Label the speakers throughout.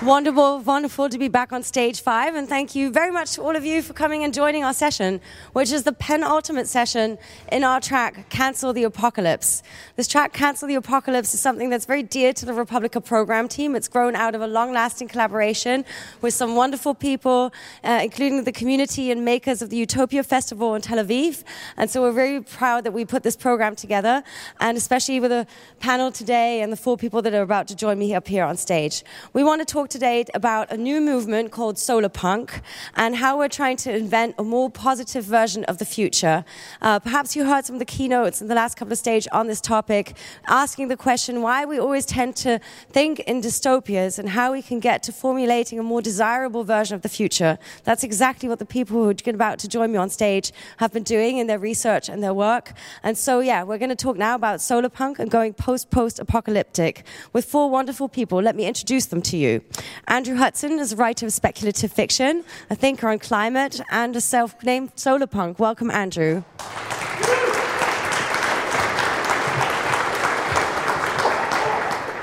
Speaker 1: Wonderful, wonderful to be back on stage five, and thank you very much to all of you for coming and joining our session, which is the penultimate session in our track, Cancel the Apocalypse. This track, Cancel the Apocalypse, is something that's very dear to the re:publica program team. It's grown out of a long lasting collaboration with some wonderful people, uh, including the community and makers of the Utopia Festival in Tel Aviv. And so we're very proud that we put this program together, and especially with a panel today and the four people that are about to join me up here on stage. We want to talk today about a new movement called solar punk and how we're trying to invent a more positive version of the future. Uh, perhaps you heard some of the keynotes in the last couple of stages on this topic, asking the question why we always tend to think in dystopias and how we can get to formulating a more desirable version of the future. That's exactly what the people who are about to join me on stage have been doing in their research and their work. And so, yeah, we're going to talk now about solar punk and going post post apocalyptic with four wonderful people. Let me introduce them to you. Andrew Hudson is a writer of speculative fiction, a thinker on climate, and a self named solar punk. Welcome, Andrew.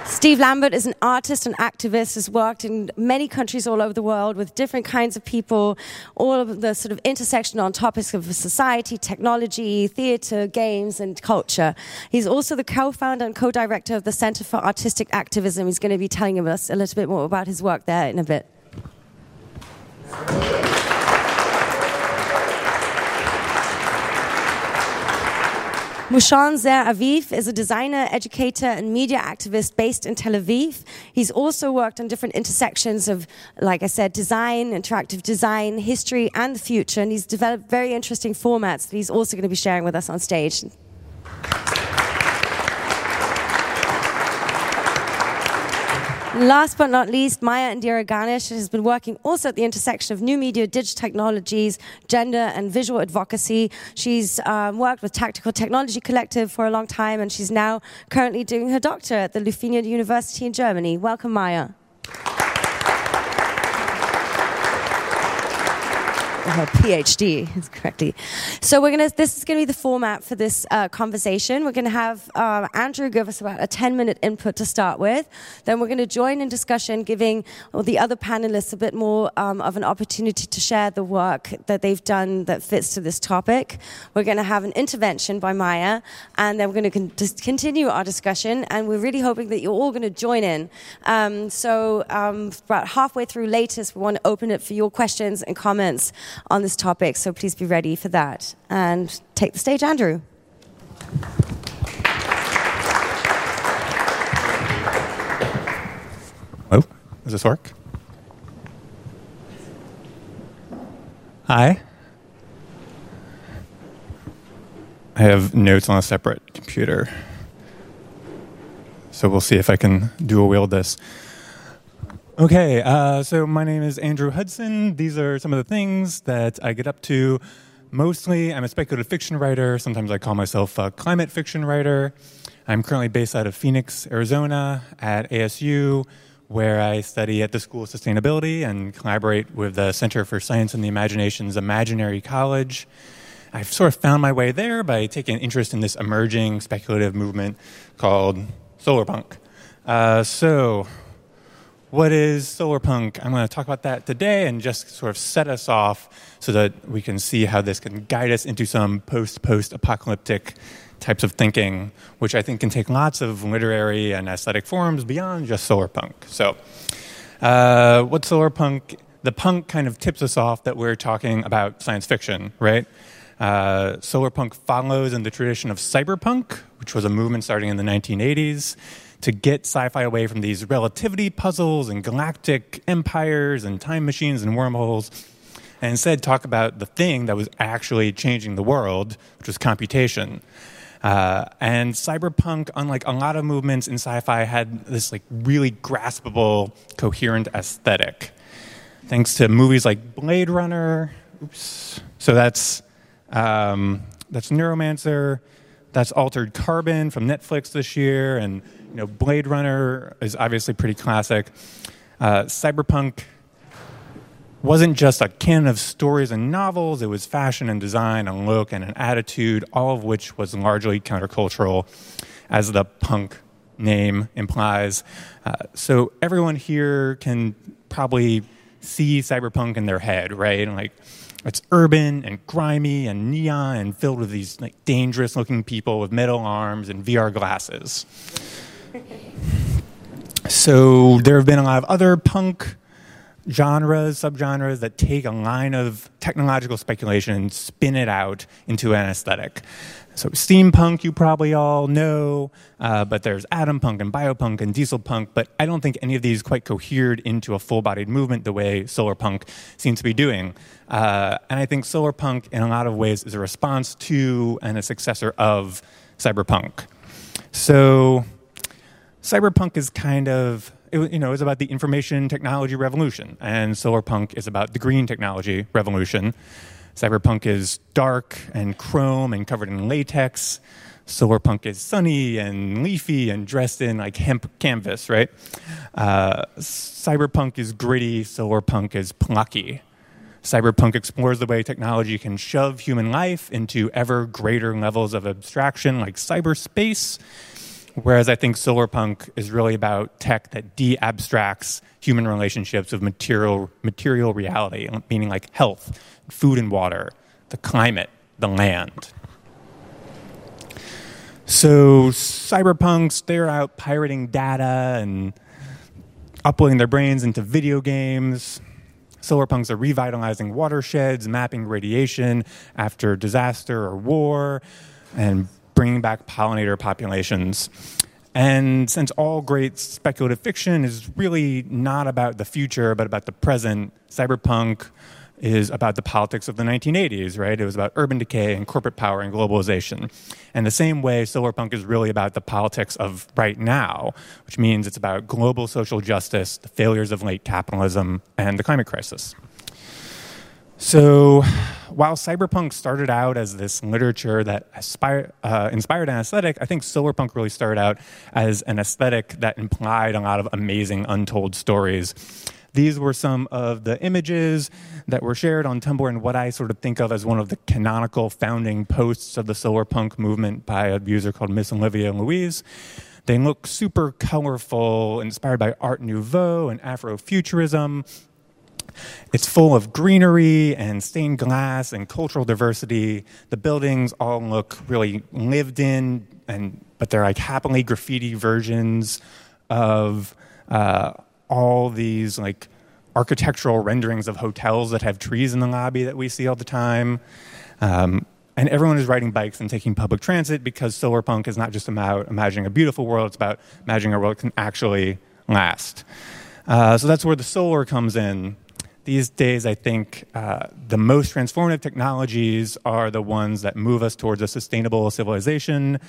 Speaker 1: Steve Lambert is an artist and activist, has worked in many countries all over the world with different kinds of people, all of the sort of intersection on topics of society, technology, theatre, games, and culture. He's also the co founder and co director of the Center for Artistic Activism. He's going to be telling us a little bit more about his work there in a bit. Mushon Zer Aviv is a designer, educator, and media activist based in Tel Aviv. He's also worked on different intersections of, like I said, design, interactive design, history, and the future. And he's developed very interesting formats that he's also going to be sharing with us on stage. Last but not least, Maya Indira Ganesh has been working also at the intersection of new media, digital technologies, gender, and visual advocacy. She's um, worked with Tactical Technology Collective for a long time, and she's now currently doing her doctorate at the Leuphana University in Germany. Welcome, Maya. Her PhD correctly. So we're gonna. This is gonna be the format for this uh, conversation. We're gonna have uh, Andrew give us about a ten minute input to start with. Then we're gonna join in discussion, giving the other panelists a bit more um, of an opportunity to share the work that they've done that fits to this topic. We're gonna have an intervention by Maya, and then we're gonna con- continue our discussion. And we're really hoping that you're all gonna join in. Um, so um, about halfway through latest, we want to open it for your questions and comments on this topic, so please be ready for that. And take the stage, Andrew.
Speaker 2: Oh, does this work? Hi. I have notes on a separate computer. So we'll see if I can dual wield this. Okay, uh, so my name is Andrew Hudson. These are some of the things that I get up to. Mostly, I'm a speculative fiction writer. Sometimes I call myself a climate fiction writer. I'm currently based out of Phoenix, Arizona, at ASU, where I study at the School of Sustainability and collaborate with the Center for Science and the Imagination's Imaginary College. I've sort of found my way there by taking an interest in this emerging speculative movement called solar punk. Uh, so, what is solar punk? I'm going to talk about that today and just sort of set us off so that we can see how this can guide us into some post post apocalyptic types of thinking, which I think can take lots of literary and aesthetic forms beyond just solar punk. So, uh, what solar punk? The punk kind of tips us off that we're talking about science fiction, right? Uh, solar punk follows in the tradition of cyberpunk, which was a movement starting in the 1980s to get sci fi away from these relativity puzzles and galactic empires and time machines and wormholes, and instead talk about the thing that was actually changing the world, which was computation. Uh, and cyberpunk, unlike a lot of movements in sci-fi, had this like really graspable, coherent aesthetic. Thanks to movies like Blade Runner. Oops. So that's um, that's Neuromancer. That's Altered Carbon from Netflix this year, and you know, Blade Runner is obviously pretty classic. Uh, cyberpunk wasn't just a canon of stories and novels, it was fashion and design and look and an attitude, all of which was largely countercultural as the punk name implies. Uh, so everyone here can probably see cyberpunk in their head, right? And like it's urban and grimy and neon and filled with these like dangerous looking people with metal arms and VR glasses. So there have been a lot of other punk genres, subgenres that take a line of technological speculation and spin it out into an aesthetic. So steampunk, you probably all know, uh, but there's atom punk and biopunk and diesel punk, but I don't think any of these quite cohered into a full-bodied movement the way solar punk seems to be doing. Uh, and I think solar punk, in a lot of ways, is a response to and a successor of cyberpunk. So cyberpunk is kind of it, you know, is about the information technology revolution, and solar punk is about the green technology revolution. Cyberpunk is dark and chrome and covered in latex. Solarpunk is sunny and leafy and dressed in like hemp canvas, right? Uh, cyberpunk is gritty. Solarpunk is plucky. Cyberpunk explores the way technology can shove human life into ever greater levels of abstraction, like cyberspace. Whereas I think solarpunk is really about tech that de-abstracts human relationships with material material reality, meaning like health, food and water, the climate, the land. So cyberpunks, they're out pirating data and uploading their brains into video games. Solarpunks are revitalizing watersheds, mapping radiation after disaster or war, and bringing back pollinator populations. And since all great speculative fiction is really not about the future, but about the present, cyberpunk, is about the politics of the 1980s, right? It was about urban decay and corporate power and globalization. And the same way, solarpunk is really about the politics of right now, which means it's about global social justice, the failures of late capitalism, and the climate crisis. So, while cyberpunk started out as this literature that aspire, uh, inspired an aesthetic, I think solarpunk really started out as an aesthetic that implied a lot of amazing untold stories these were some of the images that were shared on Tumblr and what I sort of think of as one of the canonical founding posts of the solar punk movement by a user called Miss Olivia Louise. They look super colorful, inspired by Art Nouveau and Afrofuturism. It's full of greenery and stained glass and cultural diversity. The buildings all look really lived in, and but they're like happily graffiti versions of uh, all these like architectural renderings of hotels that have trees in the lobby that we see all the time. Um, and everyone is riding bikes and taking public transit because solar punk is not just about imagining a beautiful world, it's about imagining a world that can actually last. Uh, so that's where the solar comes in. These days, I think uh, the most transformative technologies are the ones that move us towards a sustainable civilization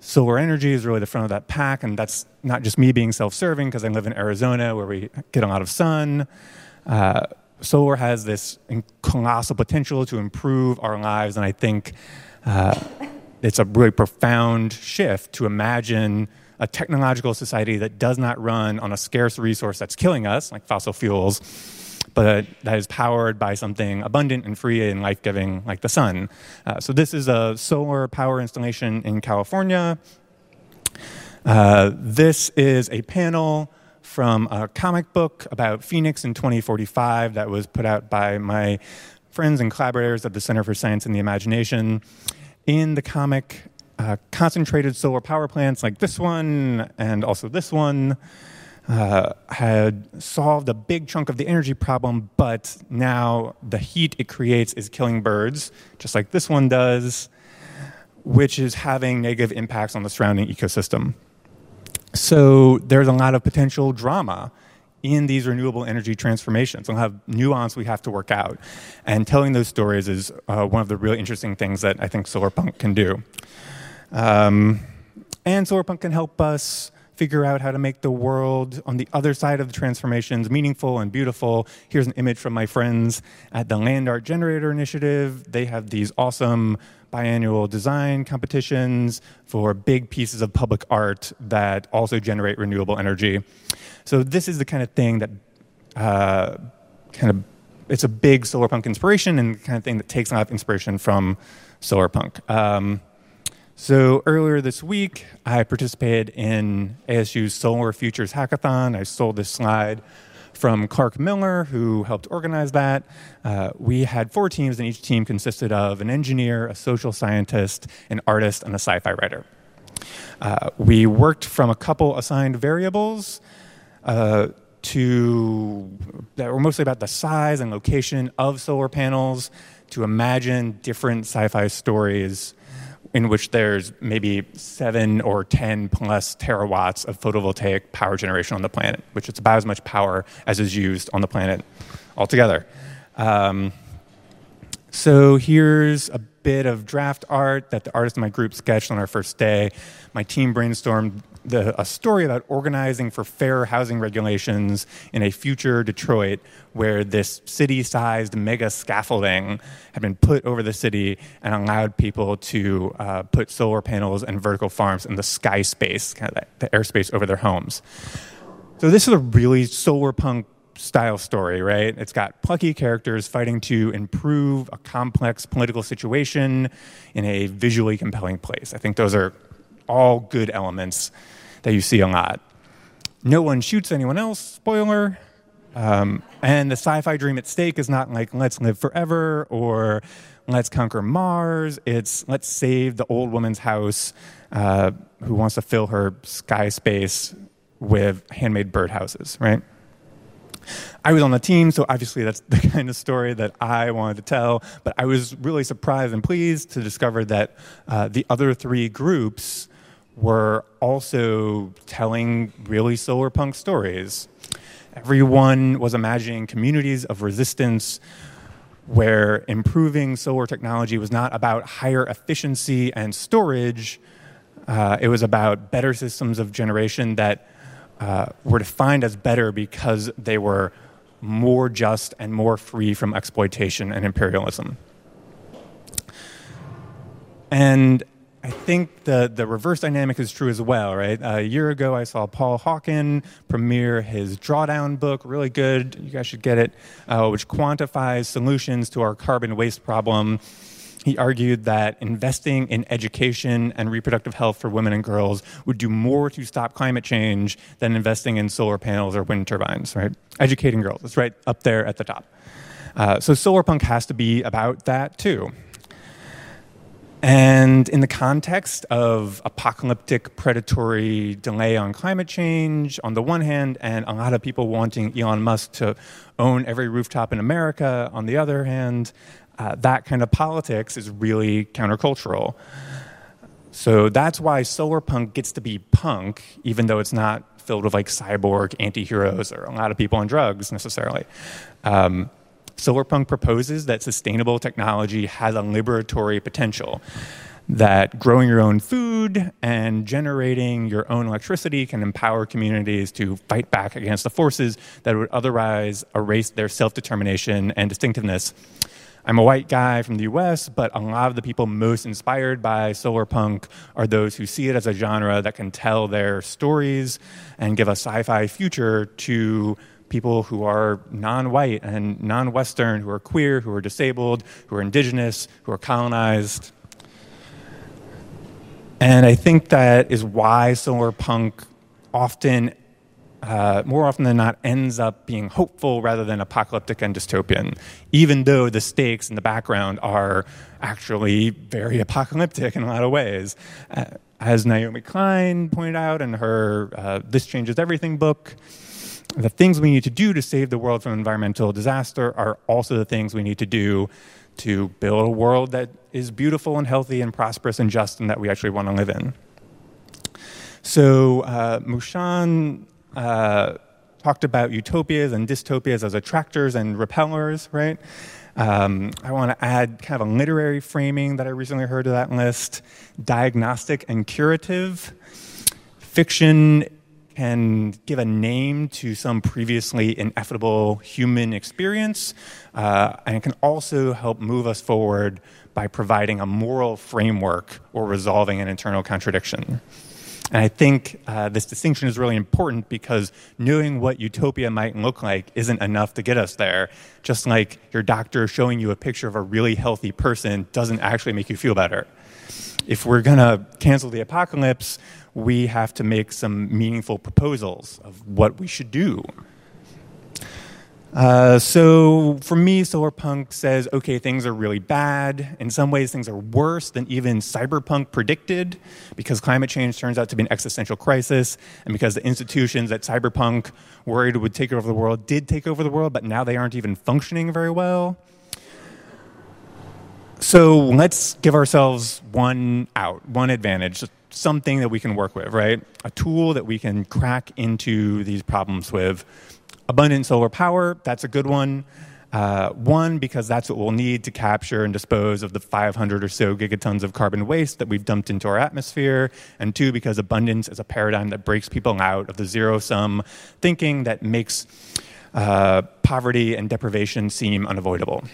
Speaker 2: solar energy is really the front of that pack, and that's not just me being self-serving because I live in Arizona where we get a lot of sun. Uh, solar has this colossal potential to improve our lives, and I think uh, it's a really profound shift to imagine a technological society that does not run on a scarce resource that's killing us, like fossil fuels, but that is powered by something abundant and free and life giving like the sun. Uh, so, this is a solar power installation in California. Uh, this is a panel from a comic book about Phoenix in 2045 that was put out by my friends and collaborators at the Center for Science and the Imagination. In the comic, uh, concentrated solar power plants like this one and also this one uh, had solved a big chunk of the energy problem, but now the heat it creates is killing birds, just like this one does, which is having negative impacts on the surrounding ecosystem. So there's a lot of potential drama in these renewable energy transformations. We'll have nuance we have to work out. And telling those stories is uh, one of the really interesting things that I think solarpunk can do. Um, and solarpunk can help us figure out how to make the world on the other side of the transformations meaningful and beautiful. Here's an image from my friends at the Land Art Generator Initiative. They have these awesome biannual design competitions for big pieces of public art that also generate renewable energy. So this is the kind of thing that uh, kind of it's a big solar punk inspiration and the kind of thing that takes a lot of inspiration from solar punk. Um, So earlier this week, I participated in ASU's Solar Futures Hackathon. I stole this slide from Clark Miller, who helped organize that. Uh, we had four teams, and each team consisted of an engineer, a social scientist, an artist, and a sci fi writer. Uh, we worked from a couple assigned variables uh, to that were mostly about the size and location of solar panels to imagine different sci-fi stories in which there's maybe seven or 10 plus terawatts of photovoltaic power generation on the planet, which is about as much power as is used on the planet altogether. Um, so here's a bit of draft art that the artist in my group sketched on our first day. My team brainstormed the, a story about organizing for fair housing regulations in a future Detroit where this city sized mega scaffolding had been put over the city and allowed people to uh, put solar panels and vertical farms in the sky space, kind of the, the airspace over their homes. So, this is a really solar punk style story, right? It's got plucky characters fighting to improve a complex political situation in a visually compelling place. I think those are all good elements that you see a lot. No one shoots anyone else, spoiler. Um, and the sci fi dream at stake is not like let's live forever or let's conquer Mars. It's let's save the old woman's house uh, who wants to fill her sky space with handmade birdhouses, right? I was on the team, so obviously that's the kind of story that I wanted to tell. But I was really surprised and pleased to discover that uh, the other three groups were also telling really solar punk stories. Everyone was imagining communities of resistance where improving solar technology was not about higher efficiency and storage, uh, it was about better systems of generation that uh, were defined as better because they were more just and more free from exploitation and imperialism. And I think the, the reverse dynamic is true as well, right? a year ago, I saw Paul Hawken premiere his Drawdown book, really good. You guys should get it, uh, which quantifies solutions to our carbon waste problem. He argued that investing in education and reproductive health for women and girls would do more to stop climate change than investing in solar panels or wind turbines, right? Educating girls, it's right up there at the top. Uh, so solar punk has to be about that too. And in the context of apocalyptic predatory delay on climate change, on the one hand, and a lot of people wanting Elon Musk to own every rooftop in America on the other hand, uh, that kind of politics is really countercultural. So that's why solar punk gets to be punk, even though it's not filled with like cyborg anti heroes or a lot of people on drugs necessarily. Um, Solarpunk proposes that sustainable technology has a liberatory potential, that growing your own food and generating your own electricity can empower communities to fight back against the forces that would otherwise erase their self determination and distinctiveness. I'm a white guy from the US, but a lot of the people most inspired by solar punk are those who see it as a genre that can tell their stories and give a sci fi future to people who are non white and non Western, who are queer, who are disabled, who are indigenous, who are colonized. And I think that is why solar punk often, uh, more often than not, ends up being hopeful rather than apocalyptic and dystopian, even though the stakes in the background are actually very apocalyptic in a lot of ways. Uh, as Naomi Klein pointed out in her uh, This Changes Everything book, the things we need to do to save the world from environmental disaster are also the things we need to do to build a world that is beautiful and healthy and prosperous and just and that we actually want to live in. So, uh, Mushon uh, talked about utopias and dystopias as attractors and repellers, right? Um, I want to add kind of a literary framing that I recently heard to that list diagnostic and curative. Fiction can give a name to some previously ineffable human experience, uh, and it can also help move us forward by providing a moral framework or resolving an internal contradiction. And I think uh, this distinction is really important because knowing what utopia might look like isn't enough to get us there. Just like your doctor showing you a picture of a really healthy person doesn't actually make you feel better. If we're going to cancel the apocalypse, we have to make some meaningful proposals of what we should do. Uh, so for me, solarpunk says, okay, things are really bad. In some ways, things are worse than even cyberpunk predicted because climate change turns out to be an existential crisis, and because the institutions that cyberpunk worried would take over the world did take over the world, but now they aren't even functioning very well. So let's give ourselves one out, one advantage, something that we can work with, right? A tool that we can crack into these problems with abundant solar power, that's a good one. Uh, one, because that's what we'll need to capture and dispose of the 500 or so gigatons of carbon waste that we've dumped into our atmosphere. And two, because abundance is a paradigm that breaks people out of the zero sum thinking that makes uh, poverty and deprivation seem unavoidable.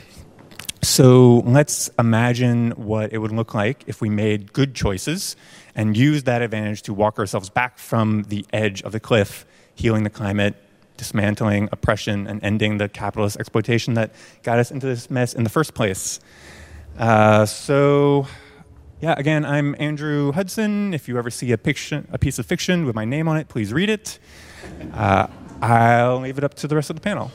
Speaker 2: So let's imagine what it would look like if we made good choices and used that advantage to walk ourselves back from the edge of the cliff, healing the climate, dismantling oppression and ending the capitalist exploitation that got us into this mess in the first place. Uh, so, yeah, again, I'm Andrew Hudson. If you ever see a, a piece of fiction with my name on it, please read it. Uh, I'll leave it up to the rest of the panel.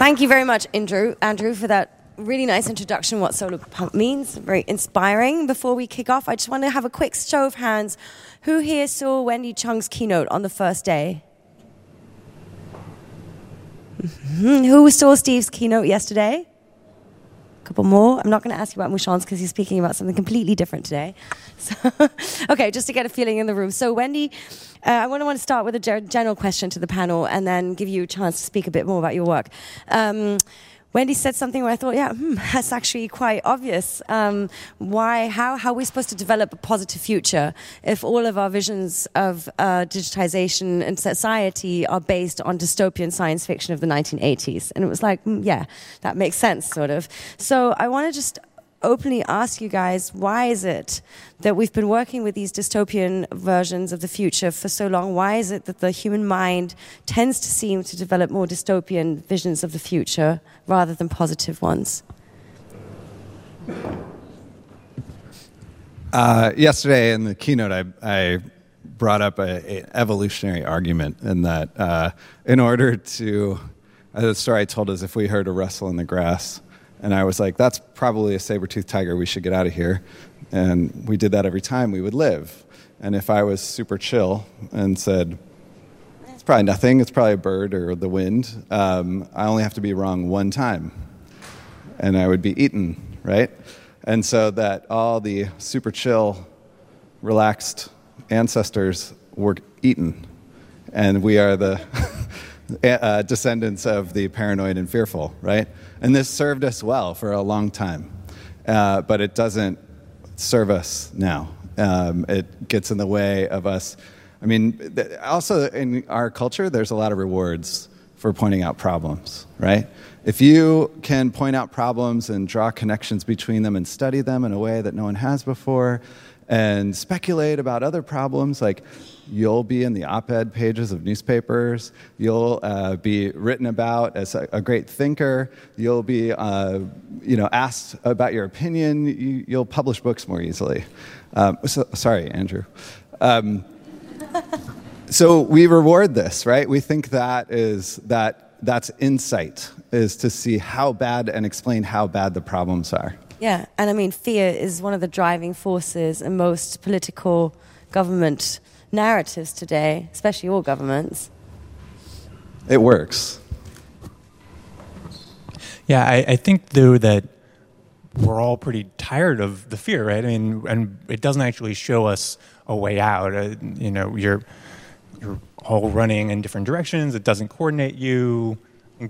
Speaker 1: Thank you very much, Andrew, Andrew, for that really nice introduction what solar punk means, very inspiring. Before we kick off, I just want to have a quick show of hands. Who here saw Wendy Chung's keynote on the first day? Mm-hmm. Who saw Steve's keynote yesterday? Couple more. I'm not going to ask you about Mushon's because he's speaking about something completely different today. So, okay, just to get a feeling in the room. So, Wendy, uh, I want to want to start with a general question to the panel and then give you a chance to speak a bit more about your work. Um, Wendy said something where I thought, yeah, hmm, that's actually quite obvious. Um, why, how, how are we supposed to develop a positive future if all of our visions of uh, digitization and society are based on dystopian science fiction of the 1980s? And it was like, mm, yeah, that makes sense, sort of. So I want to just openly ask you guys why is it that we've been working with these dystopian versions of the future for so long? Why is it that the human mind tends to seem to develop more dystopian visions of the future rather than positive ones?
Speaker 3: Uh, yesterday in the keynote, I, I brought up an evolutionary argument in that uh, in order to, uh, the story I told is if we heard a rustle in the grass, and I was like, that's probably a saber toothed tiger. We should get out of here. And we did that every time we would live. And if I was super chill and said, it's probably nothing, it's probably a bird or the wind, um, I only have to be wrong one time. And I would be eaten, right? And so that all the super chill, relaxed ancestors were eaten. And we are the uh, descendants of the paranoid and fearful, right? And this served us well for a long time, uh, but it doesn't serve us now. Um, it gets in the way of us. I mean, also in our culture, there's a lot of rewards for pointing out problems, right? If you can point out problems and draw connections between them and study them in a way that no one has before, and speculate about other problems. Like you'll be in the op ed pages of newspapers, you'll uh, be written about as a, a great thinker, you'll be uh, you know, asked about your opinion, you, will publish books more easily. Um, so, sorry, Andrew. Um, so we reward this, right? We think that is that that's insight is to see how bad and explain how bad the problems are.
Speaker 1: Yeah, and I mean, fear is one of the driving forces in most political government narratives today, especially all governments.
Speaker 3: It works.
Speaker 2: Yeah, I, I think, though, that we're all pretty tired of the fear, right? I mean, and it doesn't actually show us a way out. Uh, you know, you're you're all running in different directions. It doesn't coordinate you.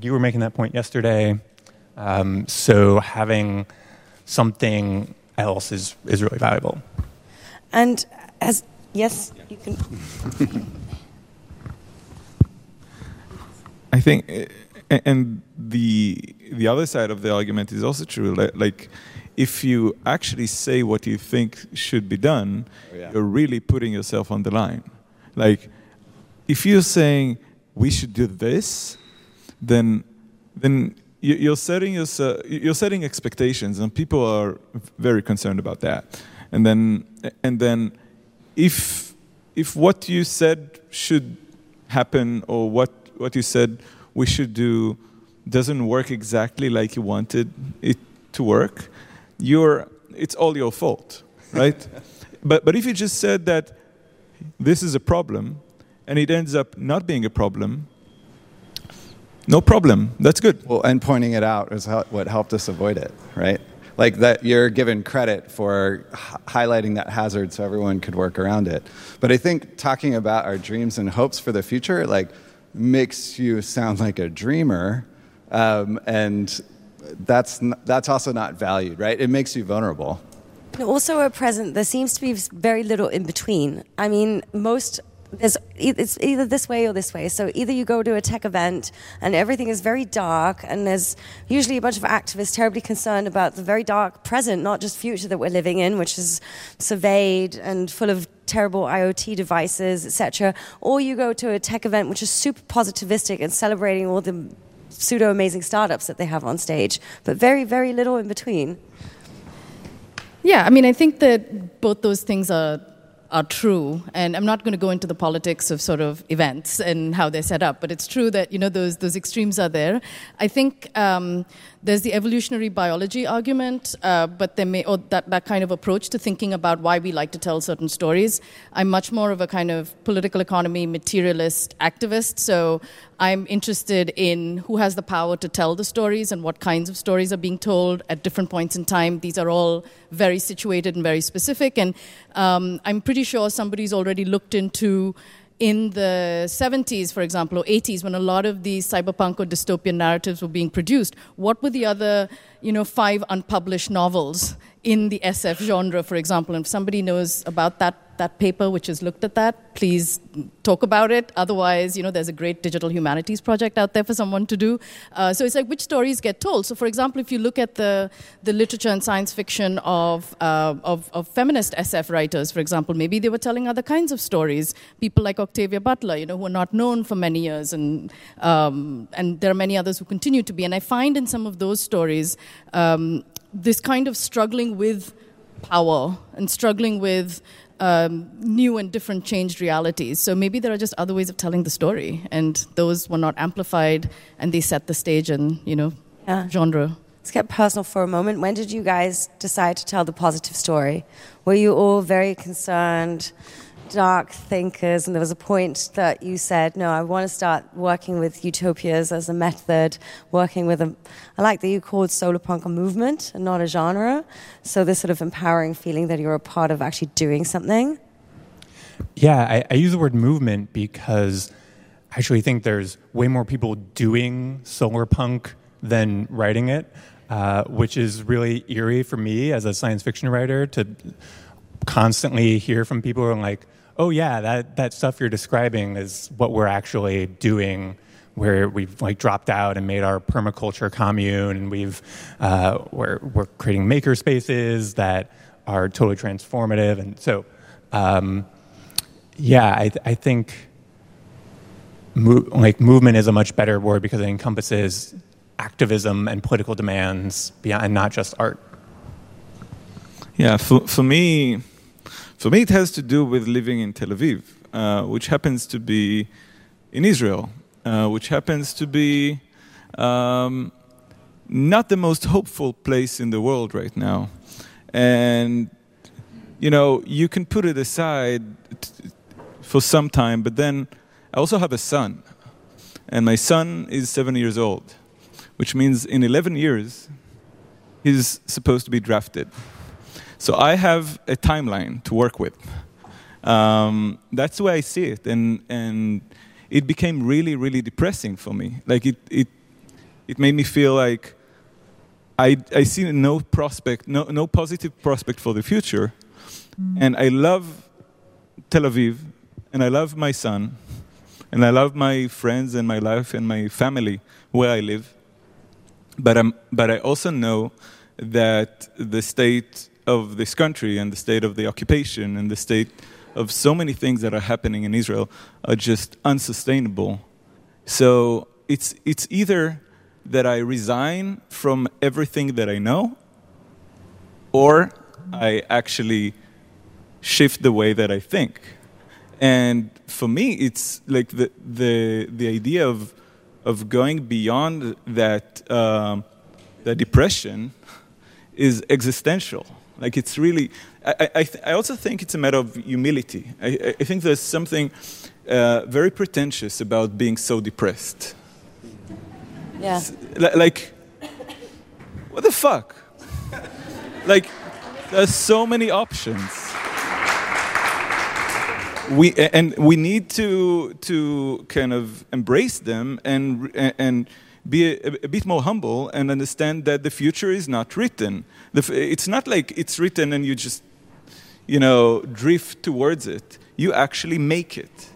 Speaker 2: You were making that point yesterday. Um, so having something else is, is really valuable.
Speaker 1: And as, yes, you can.
Speaker 4: I think, and the the other side of the argument is also true. Like, if you actually say what you think should be done, oh, yeah. you're really putting yourself on the line. Like, if you're saying we should do this, then then you- you're setting yourself, you're setting expectations, and people are very concerned about that. And then and then if if what you said should happen or what what you said we should do doesn't work exactly like you wanted it to work, you're it's all your fault, right? but but if you just said that this is a problem and it ends up not being a problem, no problem. That's good.
Speaker 3: Well, and pointing it out is how, what helped us avoid it, right? Like that you're given credit for highlighting that hazard so everyone could work around it. But I think talking about our dreams and hopes for the future, like, makes you sound like a dreamer, um, and that's n- that's also not valued, right? It makes you vulnerable.
Speaker 1: Also, at present, there seems to be very little in between. I mean, most there's it's either this way or this way. So either you go to a tech event and everything is very dark, and there's usually a bunch of activists terribly concerned about the very dark present, not just future that we're living in, which is surveyed and full of terrible IoT devices, etc. Or you go to a tech event which is super positivistic and celebrating all the pseudo amazing startups that they have on stage, but very, very little in between.
Speaker 5: Yeah, I mean, I think that both those things are are true, and I'm not going to go into the politics of sort of events and how they're set up, but it's true that you know those those extremes are there. I think um, there's the evolutionary biology argument, uh, but there may or that that kind of approach to thinking about why we like to tell certain stories. I'm much more of a kind of political economy materialist activist, so I'm interested in who has the power to tell the stories and what kinds of stories are being told at different points in time. These are all very situated and very specific, and um, I'm pretty sure somebody's already looked into. In the 70s, for example, or 80s, when a lot of these cyberpunk or dystopian narratives were being produced, what were the other, you know, five unpublished novels in the SF genre, for example? And if somebody knows about that that paper which has looked at that, please talk about it. Otherwise, you know, there's a great digital humanities project out there for someone to do. Uh, so it's like which stories get told. So, for example, if you look at the the literature and science fiction of uh, of, of feminist SF writers, for example, maybe they were telling other kinds of stories. People like Octavia Butler, you know, who are not known for many years, and um, and there are many others who continue to be. And I find in some of those stories um, this kind of struggling with power and struggling with um, new and different changed realities. So maybe there are just other ways of telling the story, and those were not amplified, and they set the stage and you know
Speaker 1: Yeah.
Speaker 5: genre.
Speaker 1: Let's get personal for a moment. When did you guys decide to tell the positive story? Were you all very concerned, dark thinkers, and there was a point that you said, "No, I want to start working with utopias as a method, working with a." I like that you called solar punk a movement and not a genre. So this sort of empowering feeling that you're a part of actually doing something.
Speaker 2: Yeah, I, I use the word movement because I actually think there's way more people doing solar punk than writing it, uh, which is really eerie for me as a science fiction writer to constantly hear from people who are like, "Oh yeah, that that stuff you're describing is what we're actually doing." Where we've like dropped out and made our permaculture commune, and we've uh, we're we're creating maker spaces that are totally transformative, and so. Um, yeah, I, I think mo- like movement is a much better word because it encompasses activism and political demands beyond and not just art.
Speaker 4: Yeah, for, for me, for me, it has to do with living in Tel Aviv, uh, which happens to be in Israel, uh, which happens to be um, not the most hopeful place in the world right now, and you know you can put it aside t- for some time, but then I also have a son, and my son is seven years old, which means in 11 years he's supposed to be drafted. So I have a timeline to work with. Um, that's the way I see it, and and it became really, really depressing for me. Like it, it, it made me feel like I I see no prospect, no no positive prospect for the future, and I love Tel Aviv, and I love my son, and I love my friends and my life and my family where I live. But I'm, but I also know that the state of this country and the state of the occupation and the state of so many things that are happening in Israel are just unsustainable. So it's, it's either that I resign from everything that I know, or I actually shift the way that I think. And for me, it's like the, the, the idea of, of going beyond that, um, that depression is existential. Like it's really, I, I, th- I, also think it's a matter of humility. I, I think there's something uh, very pretentious about being so depressed.
Speaker 1: Yeah.
Speaker 4: like, what the fuck? like, there's so many options. We and we need to to kind of embrace them and and be a, a, bit more humble and understand that the future is not written. It's not like it's written and you just you know drift towards it. You actually make it.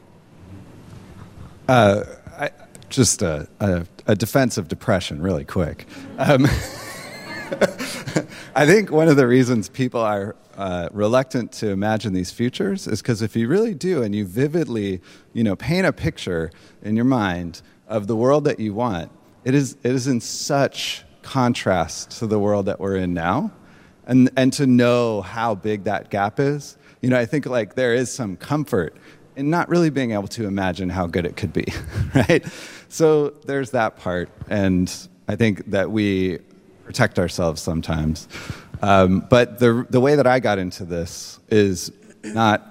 Speaker 3: Uh, I, just a, a, a, defense of depression, really quick. Um, I think one of the reasons people are uh, reluctant to imagine these futures is because if you really do and you vividly, you know, paint a picture in your mind of the world that you want, it is, it is in such contrast to the world that we're in now. And, and to know how big that gap is, you know, I think like there is some comfort in not really being able to imagine how good it could be, right? So there's that part. And I think that we protect ourselves sometimes. Um, but the, the way that I got into this is not,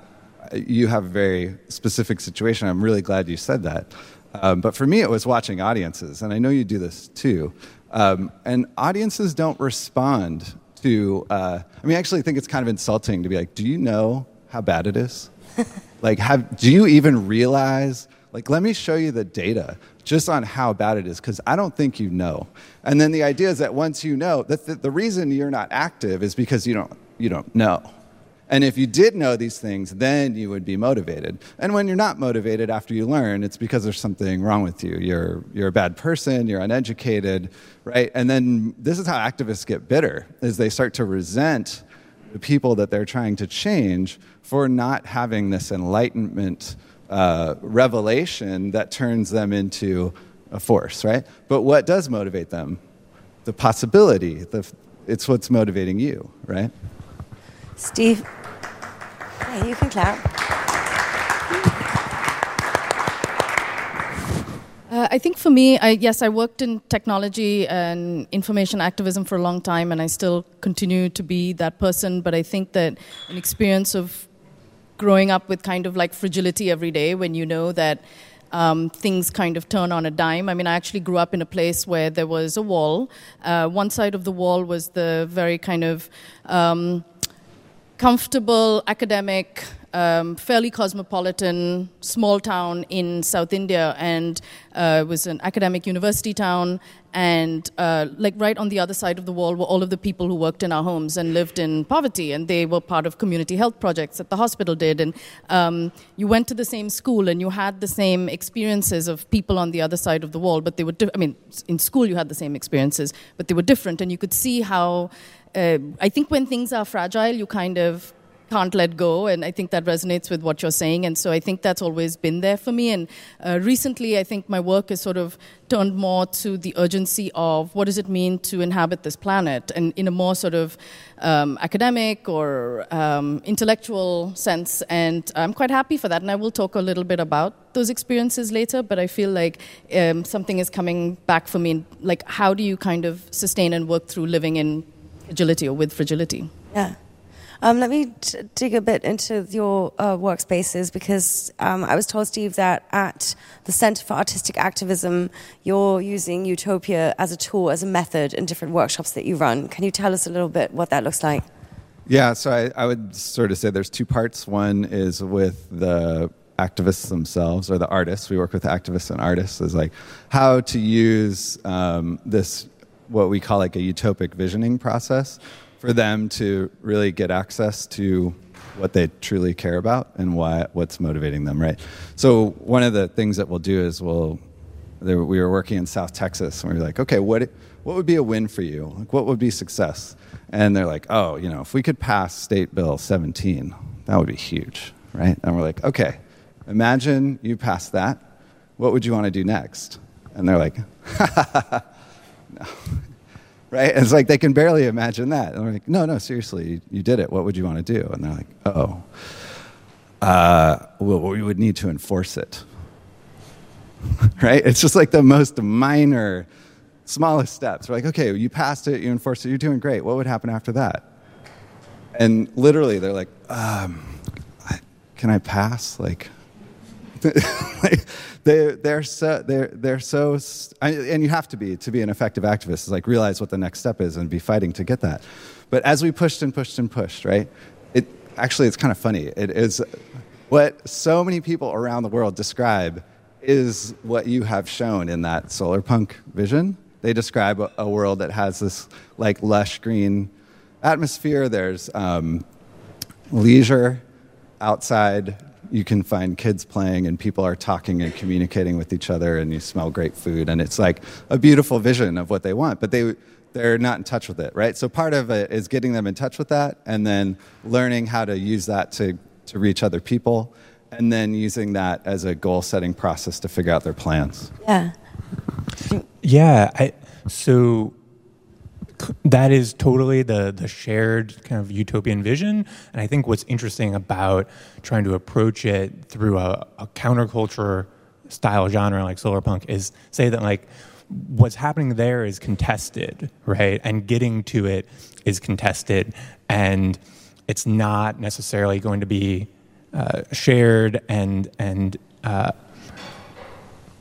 Speaker 3: you have a very specific situation. I'm really glad you said that. Um, but for me, it was watching audiences, and I know you do this too. Um, and audiences don't respond to, uh, I mean, I actually think it's kind of insulting to be like, do you know how bad it is? like, have, do you even realize? Like, let me show you the data just on how bad it is, because I don't think you know. And then the idea is that once you know, that the, the reason you're not active is because you don't, you don't know. And if you did know these things, then you would be motivated. And when you're not motivated after you learn, it's because there's something wrong with you. You're, you're a bad person, you're uneducated, right? And then this is how activists get bitter, is they start to resent the people that they're trying to change for not having this enlightenment uh, revelation that turns them into a force, right? But what does motivate them? The possibility. The, it's what's motivating you, right?
Speaker 1: Steve, yeah, you can clap.
Speaker 5: Uh, I think for me, I, yes, I worked in technology and information activism for a long time, and I still continue to be that person. But I think that an experience of growing up with kind of like fragility every day when you know that um, things kind of turn on a dime. I mean, I actually grew up in a place where there was a wall. Uh, one side of the wall was the very kind of um, comfortable academic um, fairly cosmopolitan small town in South India, and uh, it was an academic university town. And uh, like right on the other side of the wall were all of the people who worked in our homes and lived in poverty, and they were part of community health projects that the hospital did. And um, you went to the same school, and you had the same experiences of people on the other side of the wall, but they were. Di- I mean, in school you had the same experiences, but they were different, and you could see how. Uh, I think when things are fragile, you kind of can't let go. And I think that resonates with what you're saying. And so I think that's always been there for me. And uh, recently, I think my work has sort of turned more to the urgency of what does it mean to inhabit this planet and in a more sort of um, academic or um, intellectual sense. And I'm quite happy for that. And I will talk a little bit about those experiences later, but I feel like um, something is coming back for me. Like, how do you kind of sustain and work through living in fragility or with fragility?
Speaker 1: Yeah. Um, let me t- dig a bit into your uh, workspaces because um, I was told, Steve, that at the Center for Artistic Activism, you're using Utopia as a tool, as a method in different workshops that you run. Can you tell us a little bit what that looks like?
Speaker 3: Yeah, so I, I would sort of say there's two parts. One is with the activists themselves or the artists. We work with activists and artists is like how to use um, this what we call like a utopic visioning process for them to really get access to what they truly care about and why, what's motivating them, right? So one of the things that we'll do is we'll, we were working in South Texas and we were like, okay, what, what would be a win for you? Like, what would be success? And they're like, oh, you know, if we could pass State Bill 17, that would be huge, right? And we're like, okay, imagine you pass that. What would you want to do next? And they're like, no. Right? And it's like they can barely imagine that. And they're like, no, no, seriously, you, you did it. What would you want to do? And they're like, oh, uh, well, we would need to enforce it. right? It's just like the most minor, smallest steps. We're like, okay, you passed it, you enforced it, you're doing great. What would happen after that? And literally, they're like, um, can I pass? Like, they, they're so they're they're so and you have to be to be an effective activist is like realize what the next step is and be fighting to get that. But as we pushed and pushed and pushed right it actually it's kind of funny. It is what so many people around the world describe is what you have shown in that solar punk vision. They describe a, a world that has this like lush green atmosphere. There's um, leisure outside you can find kids playing and people are talking and communicating with each other and you smell great food. And it's like a beautiful vision of what they want but they they're not in touch with it right? So part of it is getting them in touch with that and then learning how to use that to to reach other people and then using that as a goal setting process to figure out their plans.
Speaker 1: Yeah.
Speaker 2: Yeah I, so that is totally the the shared kind of utopian vision. And I think what's interesting about trying to approach it through a, a counterculture style genre like solar punk is say that like what's happening there is contested, right? And getting to it is contested, and it's not necessarily going to be uh, shared and and uh,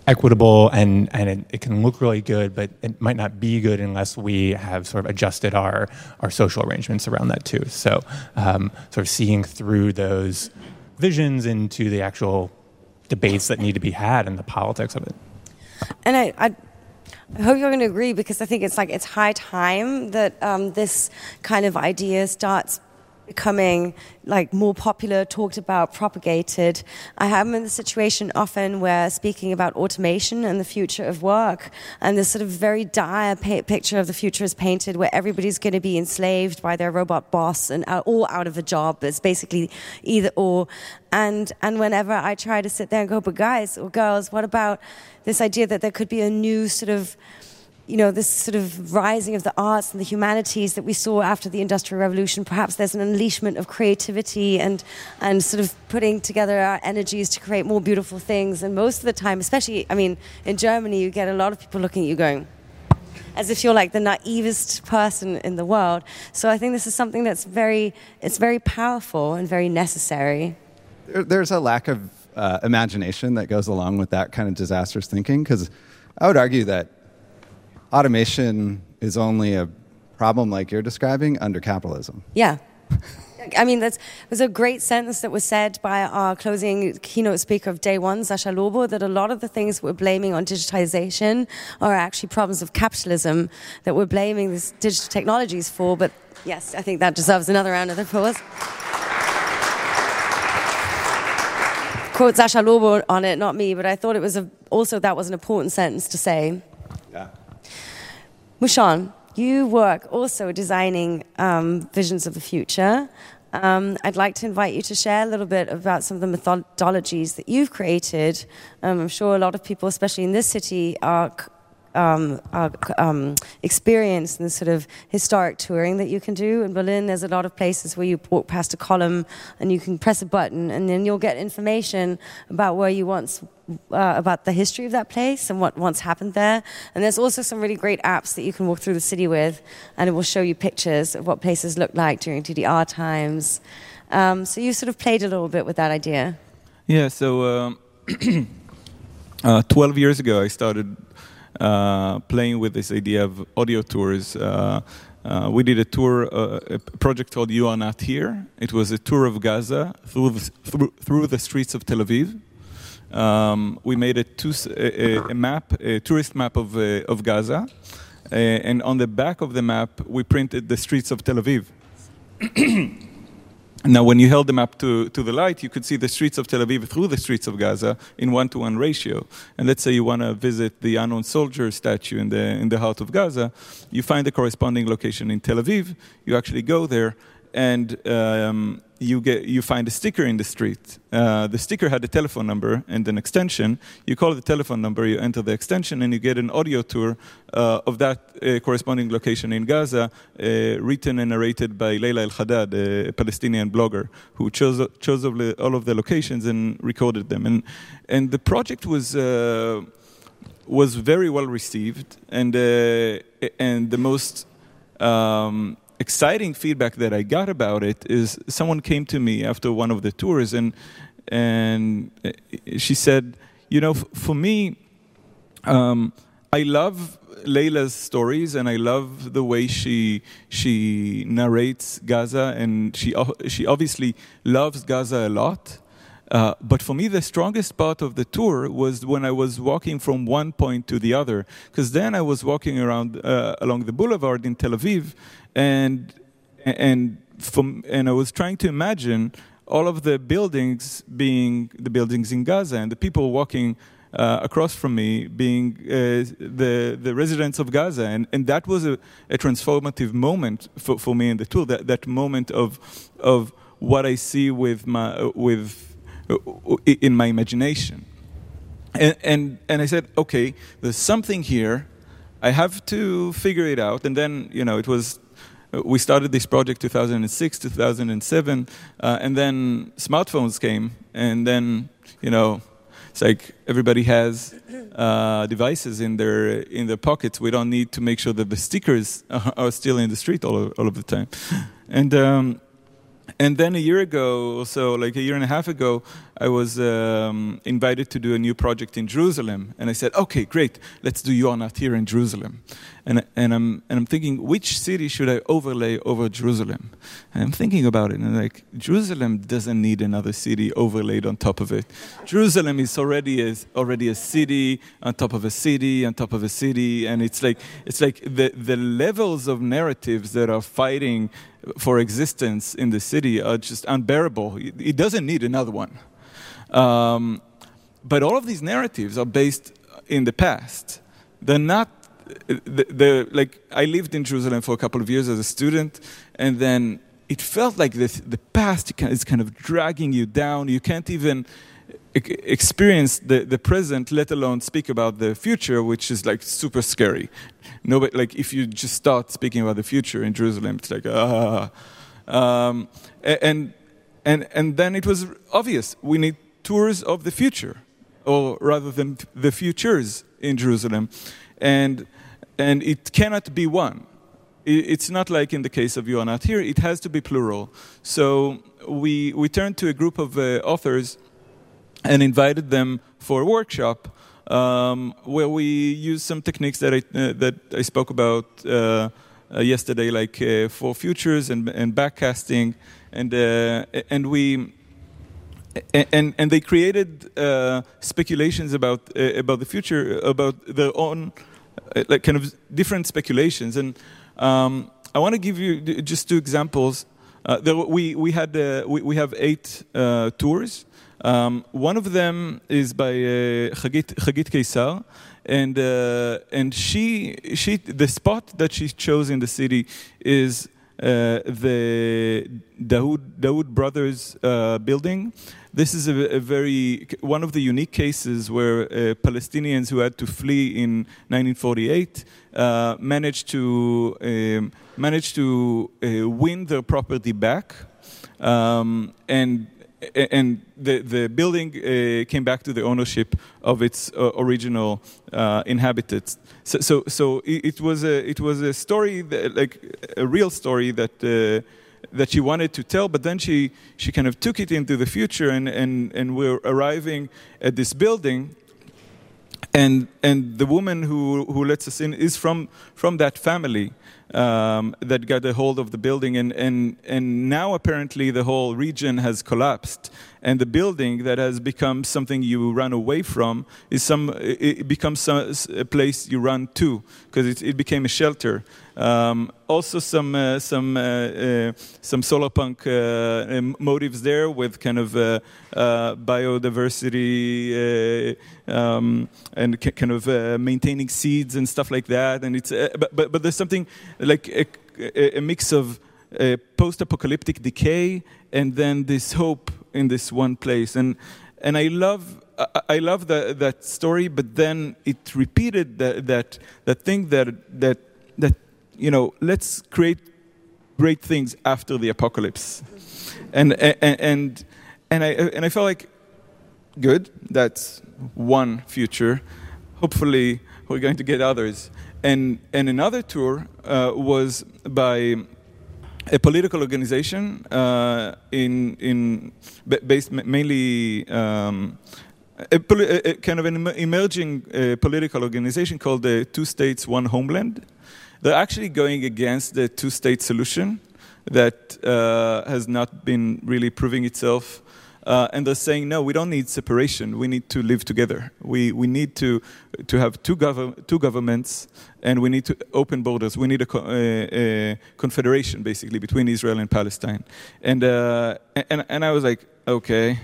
Speaker 2: equitable and, and it, it, can look really good, but it might not be good unless we have sort of adjusted our, our social arrangements around that too. So, um, sort of seeing through those visions into the actual debates that need to be had and the politics of it.
Speaker 1: And I, I I hope you're going to agree because I think it's like it's high time that um, this kind of idea starts becoming like more popular, talked about, propagated. I am in the situation often where speaking about automation and the future of work, and this sort of very dire picture of the future is painted, where everybody's going to be enslaved by their robot boss and uh, all out of a job. It's basically either or. And and whenever I try to sit there and go, but guys or girls, what about this idea that there could be a new sort of you know, this sort of rising of the arts and the humanities that we saw after the Industrial Revolution. Perhaps there's an unleashment of creativity and, and sort of putting together our energies to create more beautiful things. And most of the time, especially, I mean, in Germany, you get a lot of people looking at you going, as if you're like the naivest person in the world. So I think this is something that's very, it's very powerful and very necessary.
Speaker 3: There's a lack of uh, imagination that goes along with that kind of disastrous thinking because I would argue that automation is only a problem like you're describing under capitalism.
Speaker 1: Yeah. I mean, that was a great sentence that was said by our closing keynote speaker of day one, Sascha Lobo, that a lot of the things we're blaming on digitization are actually problems of capitalism that we're blaming these digital technologies for. But yes, I think that deserves another round of applause. Quote Sascha Lobo on it, not me, but I thought it was a, also that was an important sentence to say. Mushon, you work also designing um, visions of the future. Um, I'd like to invite you to share a little bit about some of the methodologies that you've created. Um, I'm sure a lot of people, especially in this city, are um, uh, um, experience and the sort of historic touring that you can do. In Berlin, there's a lot of places where you walk past a column and you can press a button and then you'll get information about where you once, uh, about the history of that place and what once happened there. And there's also some really great apps that you can walk through the city with and it will show you pictures of what places looked like during DDR times. Um, so you sort of played a little bit with that idea.
Speaker 4: Yeah, so um, uh, 12 years ago I started uh, playing with this idea of audio tours. Uh, uh, we did a tour, uh, a project called You Are Not Here. It was a tour of Gaza through the, through, through the streets of Tel Aviv. Um, we made a, two, a, a, map, a tourist map of, uh, of Gaza. and on the back of the map, we printed the streets of Tel Aviv. Now, when you held them up to, to the light, you could see the streets of Tel Aviv through the streets of Gaza in one to one ratio. And let's say you want to visit the unknown soldier statue in the, in the heart of Gaza, you find the corresponding location in Tel Aviv, you actually go there, and um, you get you find a sticker in the street. Uh, the sticker had a telephone number and an extension. You call the telephone number, you enter the extension, and you get an audio tour uh, of that uh, corresponding location in Gaza, uh, written and narrated by Leila El Haddad, a Palestinian blogger who chose chose all of the locations and recorded them. And and the project was uh, was very well received, and uh, and the most um, exciting feedback that I got about it is someone came to me after one of the tours and and she said, you know, for me, um, I love Leila's stories and I love the way she she narrates Gaza and she she obviously loves Gaza a lot. Uh, but for me, the strongest part of the tour was when I was walking from one point to the other, because then I was walking around uh, along the boulevard in Tel Aviv, and and from and I was trying to imagine all of the buildings being the buildings in Gaza and the people walking uh, across from me being uh, the the residents of Gaza, and, and that was a, a transformative moment for, for me in the tool. That that moment of of what I see with my with in my imagination, and, and and I said, okay, there's something here. I have to figure it out, and then you know it was we started this project 2006, 2007, uh, and then smartphones came, and then you know, it's like everybody has uh, devices in their in their pockets. We don't need to make sure that the stickers are still in the street all all of the time, and. Um, and then a year ago, so like a year and a half ago, I was um, invited to do a new project in Jerusalem, and I said, "Okay, great, let's do You Are Not Here in Jerusalem." And and I'm and I'm thinking, which city should I overlay over Jerusalem? And I'm thinking about it, and like, Jerusalem doesn't need another city overlaid on top of it. Jerusalem is already a, already a city on top of a city on top of a city, and it's like it's like the the levels of narratives that are fighting for existence in the city are just unbearable. It doesn't need another one. Um, but all of these narratives are based in the past. They're not. They're, like I lived in Jerusalem for a couple of years as a student, and then it felt like this, the past is kind of dragging you down. You can't even experience the, the present, let alone speak about the future, which is like super scary. Nobody, like if you just start speaking about the future in Jerusalem, it's like ah. Um, and and and then it was obvious we need tours of the future, or rather than the futures in Jerusalem, and and it cannot be one. It's not like in the case of You Are Not Here; it has to be plural. So we we turned to a group of uh, authors and invited them for a workshop um, where we used some techniques that I, uh, that I spoke about uh, uh, yesterday, like uh, for futures and, and backcasting, and uh, and we. And and they created uh, speculations about about the future, about their own, like kind of different speculations. And um, I want to give you just two examples. There, we we had we, we have eight tours, um, one of them is by uh, Chagit, Chagit Keisar, and uh, and she she the spot that she chose in the city is uh, the Daoud Daoud Brothers uh, building. This is a, a, very one of the unique cases where uh, Palestinians who had to flee in 1948 uh, managed to um, managed to win their property back. Um, and and the, the building uh, came back to the ownership of its uh, original uh, inhabitants. So, so, so it, was a, it was a story, that, like a real story that, uh, that she wanted to tell, but then she, she kind of took it into the future, and, and, and we're arriving at this building. And, and the woman who, who lets us in is from, from that family um, that got a hold of the building, and, and, and now apparently the whole region has collapsed, and the building that has become something you run away from is some it becomes a place you run to because it, it became a shelter. Um, also, some uh, some uh, uh, some solar punk uh, motives there with kind of uh, uh, biodiversity um, and kind of maintaining seeds and stuff like that. And it's but, but but there's something like a, a mix of a post-apocalyptic decay and then this hope in this one place. And and I love I love that that story, but then it repeated that that that thing that that that you know let's create great things after the apocalypse, and and and and I and I felt like good. That's one future. Hopefully, we're going to get others. And and another tour uh, was by a political organization uh, in in based mainly um, a, a, kind of an emerging uh, political organization called the Two States One Homeland. They're actually going against the two-state solution that uh, has not been really proving itself uh, and they're saying, no, we don't need separation. We need to live together. We, we need to, to have two, gov- two governments and we need to open borders. We need a, co- a, confederation, basically, between Israel and Palestine. And, uh, and, and I was like, okay,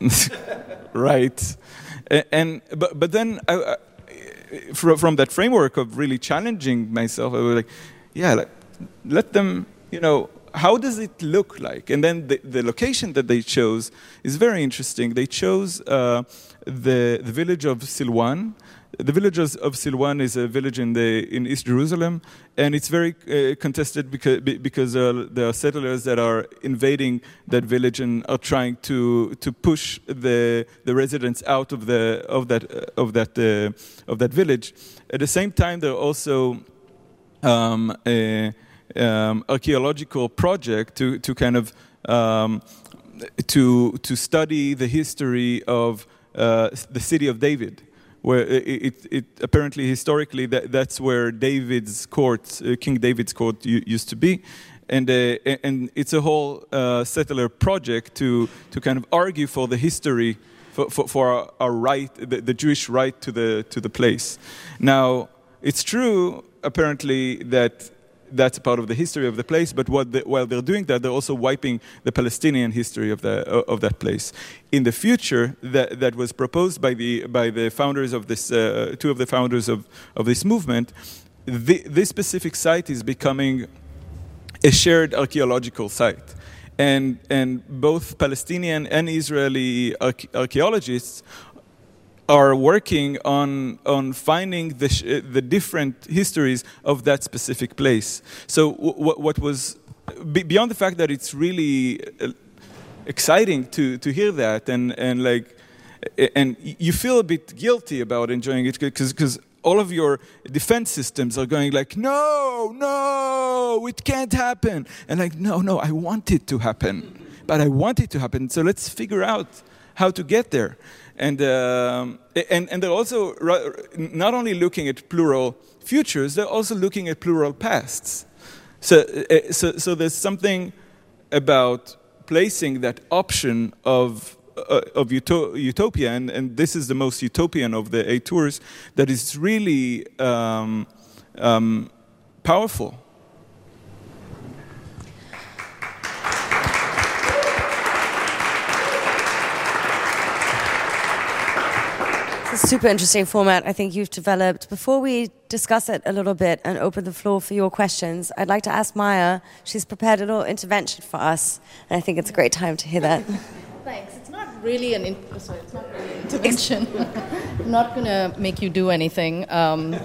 Speaker 4: right. And, but, but then I, I, from, from that framework of really challenging myself, I was like, yeah, like, let them, you know, how does it look like? And then the, the location that they chose is very interesting. They chose uh, the, the village of Silwan. The village of Silwan is a village in, the, in East Jerusalem, and it's very uh, contested because, because uh, there are settlers that are invading that village and are trying to, to push the, the residents out of, the, of, that, of, that, uh, of that village. At the same time, there are also um, um, archaeological project to, to kind of um, to, to study the history of uh, the city of David, where it, it, it apparently historically that, that's where David's court, uh, King David's court, used to be. And, uh, and it's a whole uh, settler project to, to kind of argue for the history, for, for, for our, our, right, the, the Jewish right to the, to the place. Now, it's true, apparently, that that's part of the history of the place. But while they're doing that, they're also wiping the Palestinian history of, the, of that place. In the future, that, that was proposed by the, by the founders of this, uh, two of the founders of, of this movement, the, this specific site is becoming a shared archaeological site. And, and both Palestinian and Israeli archaeologists are working on, on finding the, the different histories of that specific place. So, w- what was beyond the fact that it's really uh, exciting to, to hear that, and, and like, and you feel a bit guilty about enjoying it because all of your defense systems are going like, no, no, it can't happen. And like, no, no, I want it to happen. But I want it to happen. So let's figure out how to get there. And, um, and, and they're also not only looking at plural futures, they're also looking at plural pasts. So, uh, so, so there's something about placing that option of, uh, of uto- utopia, and, and this is the most utopian of the eight tours, that is really um, um, powerful.
Speaker 1: Super interesting format I think you've developed. Before we discuss it a little bit and open the floor for your questions, I'd like to ask Maya. She's prepared a little intervention for us, and I think it's a great time to hear that.
Speaker 5: Thanks. It's not really an in- sorry, it's not really an intervention. I'm not going to make you do anything. Um,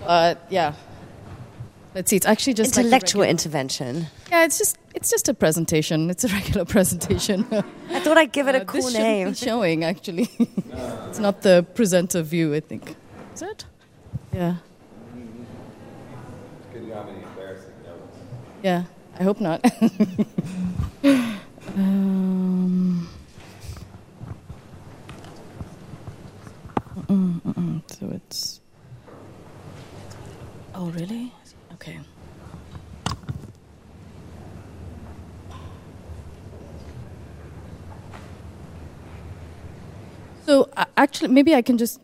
Speaker 5: but yeah. Let's see. It's actually just
Speaker 1: intellectual
Speaker 5: like
Speaker 1: intervention.
Speaker 5: Yeah, it's just it's just a presentation. It's a regular presentation.
Speaker 1: I thought I'd give it a
Speaker 5: uh,
Speaker 1: cool
Speaker 5: this
Speaker 1: name.
Speaker 5: Be showing actually. it's not the presenter view. I think. Is it? Yeah. Yeah. I hope not. um, mm, mm, mm. So it's. Oh really? Okay. So actually, maybe I can just.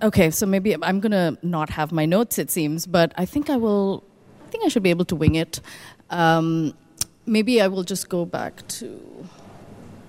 Speaker 5: Okay, so maybe I'm gonna not have my notes. It seems, but I think I will. I think I should be able to wing it. Um, maybe I will just go back to.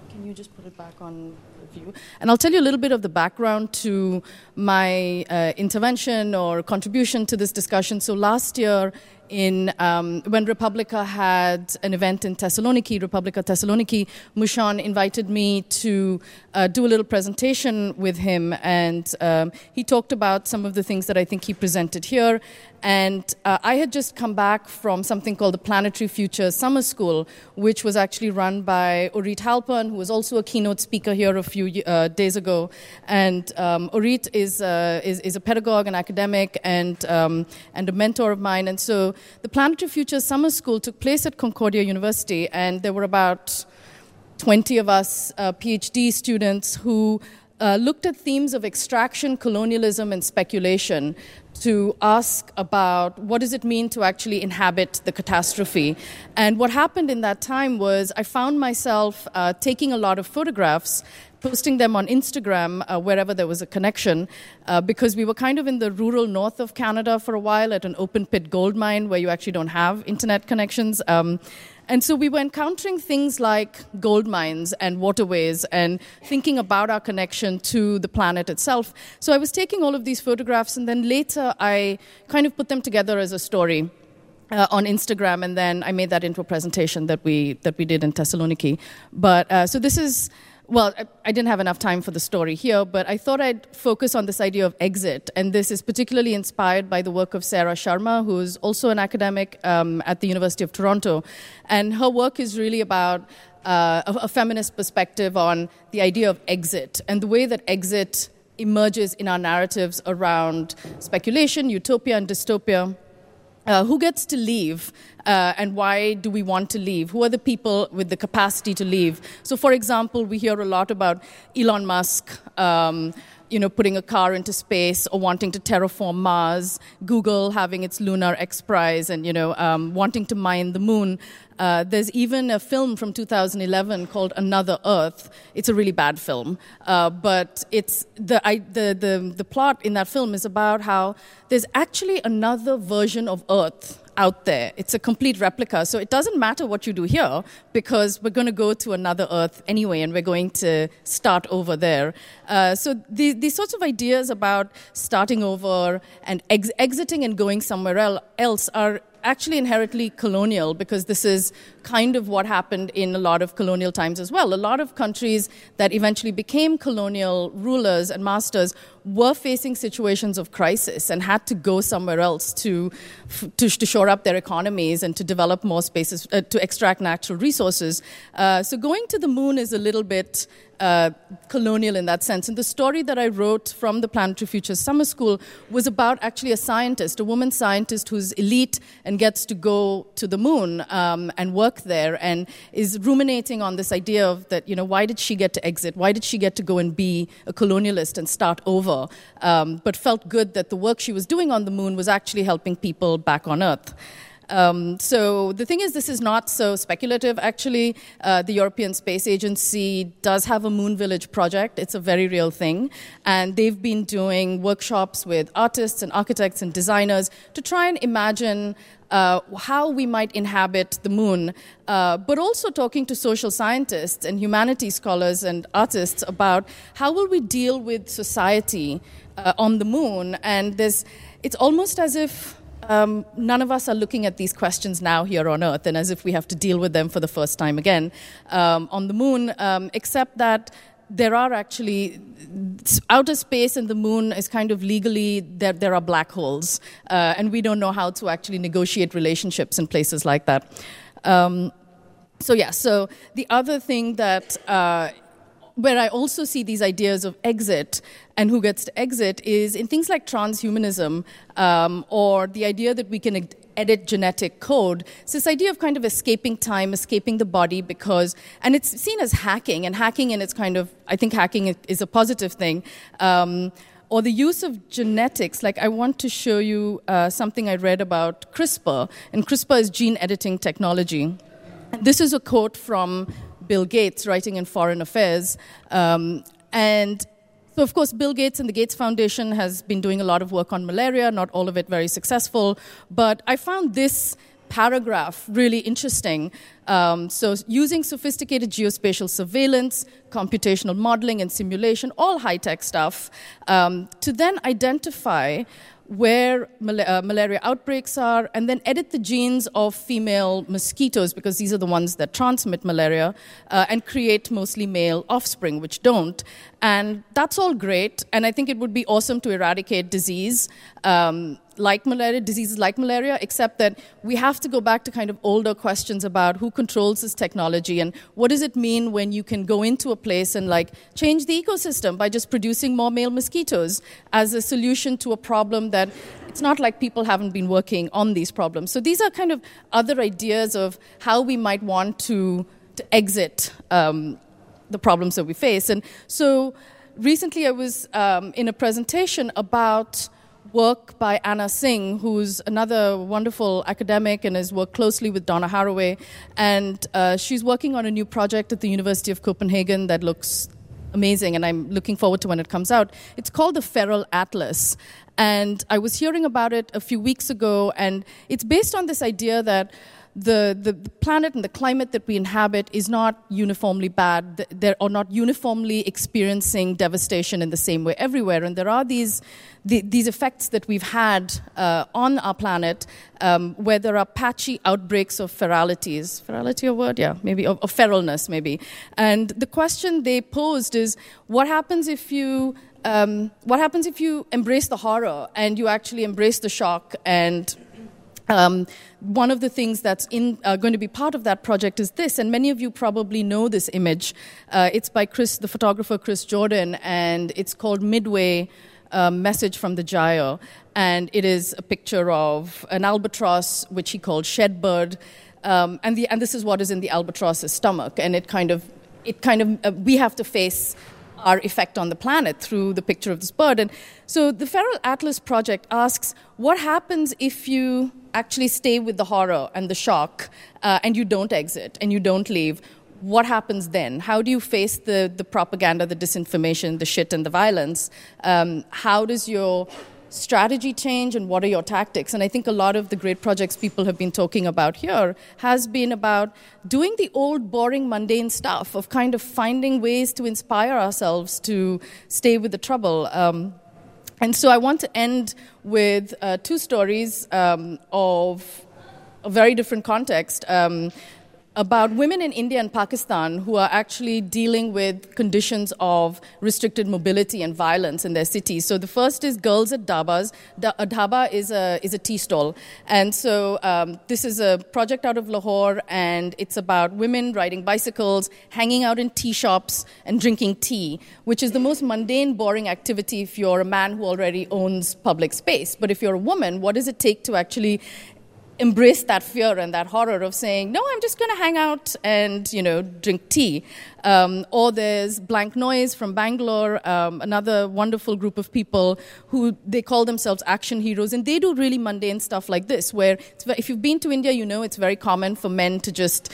Speaker 5: Can you just put it back on view? And I'll tell you a little bit of the background to my uh, intervention or contribution to this discussion. So last year in um, when re:publica had an event in Thessaloniki, re:publica Thessaloniki, Mushon invited me to uh, do a little presentation with him, and um, he talked about some of the things that I think he presented here. And uh, I had just come back from something called the Planetary Future Summer School, which was actually run by Orit Halpern, who was also a keynote speaker here a few uh, days ago. And um, Orit is, uh, is, is, a pedagogue, an academic, and, um, and a mentor of mine. And so the Planetary Future Summer School took place at Concordia University, and there were about 20 of us uh, PhD students who uh, looked at themes of extraction, colonialism, and speculation to ask about what does it mean to actually inhabit the catastrophe. And what happened in that time was I found myself uh, taking a lot of photographs posting them on Instagram uh, wherever there was a connection, uh, because we were kind of in the rural north of Canada for a while at an open pit gold mine where you actually don't have internet connections. Um, and so we were encountering things like gold mines and waterways and thinking about our connection to the planet itself. So I was taking all of these photographs, and then later I kind of put them together as a story. Uh, on Instagram, and then I made that into a presentation that we that we did in Thessaloniki. But uh, so this is well, I didn't have enough time for the story here, but I thought I'd focus on this idea of exit. And this is particularly inspired by the work of Sarah Sharma, who's also an academic um, at the University of Toronto. And her work is really about uh, a, a feminist perspective on the idea of exit and the way that exit emerges in our narratives around speculation, utopia, and dystopia. Uh, who gets to leave uh, and why do we want to leave? Who are the people with the capacity to leave? So, for example, we hear a lot about Elon Musk. Um, you know, putting a car into space or wanting to terraform Mars, Google having its Lunar X Prize, and you know, um, wanting to mine the moon. Uh, there's even a film from 2011 called Another Earth. It's a really bad film, uh, but it's the, I, the the the plot in that film is about how there's actually another version of Earth out there. It's a complete replica. So it doesn't matter what you do here because we're going to go to another Earth anyway and we're going to start over there. Uh, so the, these sorts of ideas about starting over and ex- exiting and going somewhere else are actually inherently colonial because this is kind of what happened in a lot of colonial times as well. A lot of countries that eventually became colonial rulers and masters were facing situations of crisis and had to go somewhere else to, to, to shore up their economies and to develop more spaces, uh, to extract natural resources. Uh, so going to the moon is a little bit uh, colonial in that sense. And the story that I wrote from the Planetary Futures Summer School was about actually a scientist, a woman scientist who's elite and gets to go to the moon um, and work there and is ruminating on this idea of that, you know, why did she get to exit? Why did she get to go and be a colonialist and start over? Um, but felt good that the work she was doing on the moon was actually helping people back on Earth. Um, so the thing is, this is not so speculative. Actually, uh, the European Space Agency does have a Moon Village project. It's a very real thing, and they've been doing workshops with artists and architects and designers to try and imagine. Uh, how we might inhabit the moon, uh, but also talking to social scientists and humanities scholars and artists about how will we deal with society uh, on the moon. And there's, it's almost as if um, none of us are looking at these questions now here on Earth, and as if we have to deal with them for the first time again um, on the moon, um, except that there are actually outer space and the moon is kind of legally there, there are black holes uh, and we don't know how to actually negotiate relationships in places like that. Um, so yeah so the other thing that uh, where I also see these ideas of exit and who gets to exit is in things like transhumanism um, or the idea that we can edit genetic code. So this idea of kind of escaping time, escaping the body, because and it's seen as hacking, and hacking, in it's kind of I think hacking is a positive thing. Um, or the use of genetics. Like, I want to show you uh, something I read about CRISPR, and CRISPR is gene editing technology. This is a quote from Bill Gates writing in Foreign Affairs. Um, and so, of course, Bill Gates and the Gates Foundation has been doing a lot of work on malaria, not all of it very successful. But I found this paragraph really interesting. Um, so, using sophisticated geospatial surveillance, computational modeling, and simulation, all high tech stuff, um, to then identify where mal- uh, malaria outbreaks are, and then edit the genes of female mosquitoes because these are the ones that transmit malaria, uh, and create mostly male offspring, which don't. And that's all great, and I think it would be awesome to eradicate disease. Um, like malaria, diseases like malaria, except that we have to go back to kind of older questions about who controls this technology and what does it mean when you can go into a place and like change the ecosystem by just producing more male mosquitoes as a solution to a problem that it's not like people haven't been working on these problems. So these are kind of other ideas of how we might want to, to exit um, the problems that we face. And so recently I was um, in a presentation about work by Anna Tsing, who's another wonderful academic and has worked closely with Donna Haraway. And uh, she's working on a new project at the University of Copenhagen that looks amazing, and I'm looking forward to when it comes out. It's called the Feral Atlas. And I was hearing about it a few weeks ago, and it's based on this idea that the, the, planet and the climate that we inhabit is not uniformly bad. They're not uniformly experiencing devastation in the same way everywhere. And there are these, the, these effects that we've had uh, on our planet um, where there are patchy outbreaks of feralities. Ferality a word? Yeah, maybe, of, of feralness, maybe. And the question they posed is what happens if you um, what happens if you embrace the horror and you actually embrace the shock and um, one of the things that's in, uh, going to be part of that project is this, and many of you probably know this image. Uh, it's by Chris, the photographer Chris Jordan, and it's called Midway uh, Message from the Gyre. And it is a picture of an albatross, which he called Shedbird. Um, and, the, and this is what is in the albatross's stomach. And it kind of, it kind of uh, we have to face our effect on the planet through the picture of this bird. And so the Feral Atlas Project asks what happens if you actually stay with the horror and the shock uh, and you don't exit and you don't leave? What happens then? How do you face the, the propaganda, the disinformation, the shit, and the violence? Um, how does your strategy change and what are your tactics? And i think a lot of the great projects people have been talking about here has been about doing the old boring mundane stuff of kind of finding ways to inspire ourselves to stay with the trouble. Um, and so i want to end with uh, two stories um, of a very different context. Um, about women in India and Pakistan who are actually dealing with conditions of restricted mobility and violence in their cities. So the first is girls at dhabas. A dhaba is a, is a tea stall. And so um, this is a project out of Lahore, and it's about women riding bicycles, hanging out in tea shops, and drinking tea, which is the most mundane, boring activity if you're a man who already owns public space. But if you're a woman, what does it take to actually embrace that fear and that horror of saying, no, I'm just going to hang out and, you know, drink tea. Um, or there's Blank Noise from Bangalore, um, another wonderful group of people who they call themselves action heroes, and they do really mundane stuff like this, where if you've been to India, you know it's very common for men to just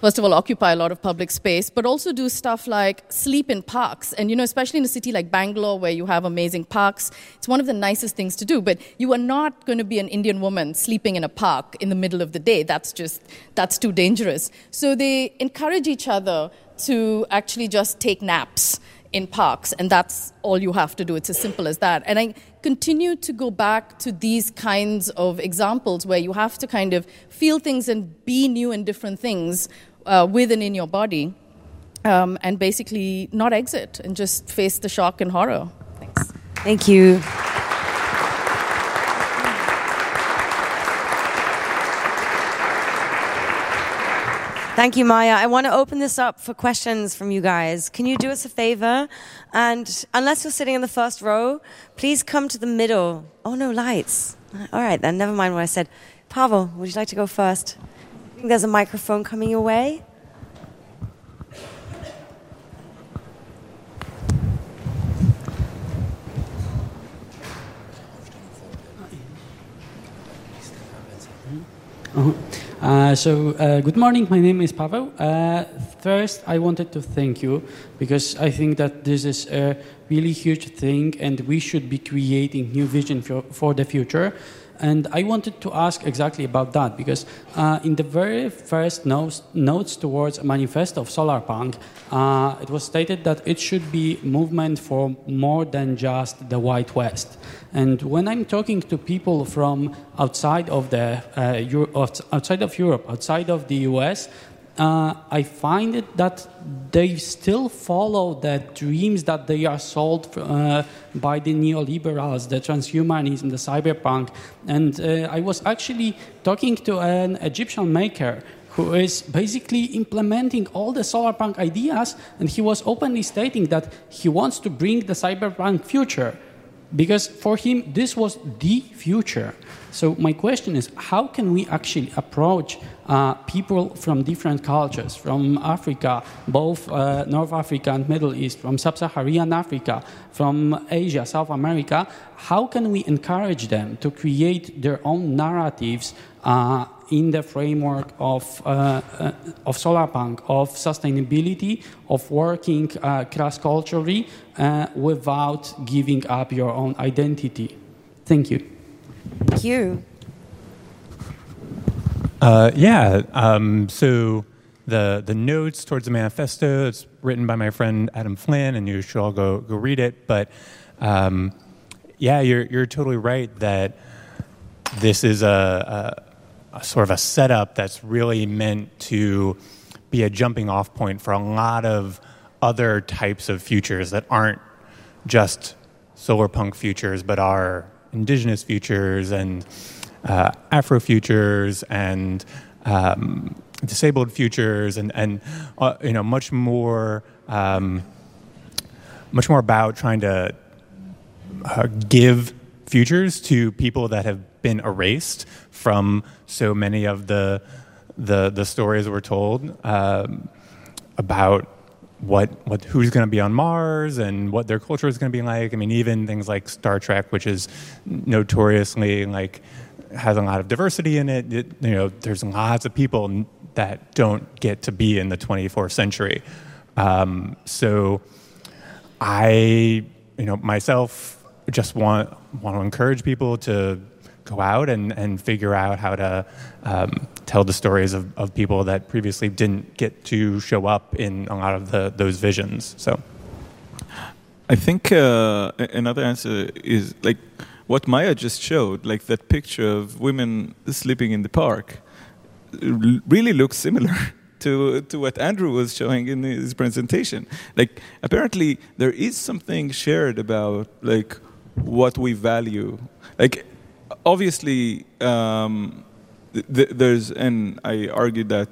Speaker 5: first of all, occupy a lot of public space, but also do stuff like sleep in parks. And, you know, especially in a city like Bangalore where you have amazing parks, it's one of the nicest things to do. But you are not going to be an Indian woman sleeping in a park in the middle of the day. That's just, that's too dangerous. So they encourage each other to actually just take naps in parks, and that's all you have to do. It's as simple as that. And I continue to go back to these kinds of examples where you have to kind of feel things and be new and different things uh, with and in your body, um, and basically not exit and just face the shock and horror. Thanks.
Speaker 1: Thank you. Thank you, Maya. I want to open this up for questions from you guys. Can you do us a favor? And unless you're sitting in the first row, please come to the middle. Oh, no, lights. All right, then, never mind what I said. Pavel, would you like to go first? I think there's a microphone coming your way.
Speaker 6: Uh-huh. Uh, so, uh, good morning. My name is Pavel. Uh, first, I wanted to thank you because I think that this is a really huge thing and we should be creating new vision for, for the future. And I wanted to ask exactly about that because uh, in the very first notes, notes towards a manifesto of Solarpunk, uh, it was stated that it should be movement for more than just the White West. And when I'm talking to people from outside of the uh, Euro- outside of Europe, outside of the US, uh, I find it that they still follow the dreams that they are sold uh, by the neoliberals, the transhumanism, the cyberpunk. And uh, I was actually talking to an Egyptian maker who is basically implementing all the solarpunk ideas, and he was openly stating that he wants to bring the cyberpunk future because for him this was the future. So my question is, how can we actually approach uh, people from different cultures, from Africa, both uh, North Africa and Middle East, from Sub-Saharan Africa, from Asia, South America? How can we encourage them to create their own narratives? Uh, in the framework of, uh, uh, of solarpunk, of sustainability, of working uh, cross-culturally uh, without giving up your own identity. Thank you.
Speaker 1: Thank you.
Speaker 2: Uh, yeah. Um, so the the notes towards the manifesto. It's written by my friend Adam Flynn, and you should all go go read it. But um, yeah, you're you're totally right that this is a, a, a sort of a setup that's really meant to be a jumping off point for a lot of other types of futures that aren't just solar punk futures, but are indigenous futures and uh, Afro futures and um, disabled futures and, and uh, you know much more um, much more about trying to uh, give futures to people that have been erased from so many of the the, the stories we're told um, about what what who's going to be on Mars and what their culture is going to be like. I mean, even things like Star Trek, which is notoriously like has a lot of diversity in it. it you know, there's lots of people that don't get to be in the 24th century. Um, so, I, you know, myself just want want to encourage people to go out and, and figure out how to um, tell the stories of, of people that previously didn't get to show up in a lot of the, those visions. So,
Speaker 4: I think uh, another answer is like what Maya just showed, like that picture of women sleeping in the park, really looks similar. To, to what Andrew was showing in his presentation. Like, apparently, there is something shared about, like, what we value. Like, obviously, um, th- there's, and I argued that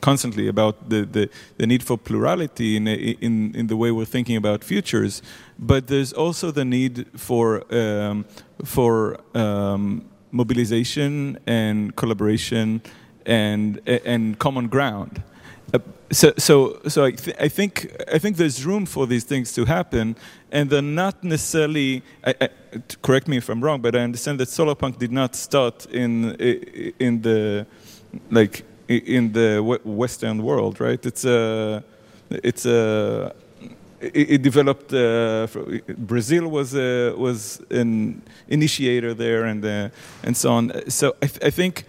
Speaker 4: constantly about the, the, the, need for plurality in, in, in the way we're thinking about futures, but there's also the need for, um, for um, mobilization and collaboration and, and common ground. So, so, so I, th- I, think I think there's room for these things to happen, and they're not necessarily. I, I, correct me if I'm wrong, but I understand that solarpunk did not start in in the like in the Western world, right? It's a it's a it, developed. Uh, Brazil was uh, was an initiator there, and uh, and so on. So I, th- I think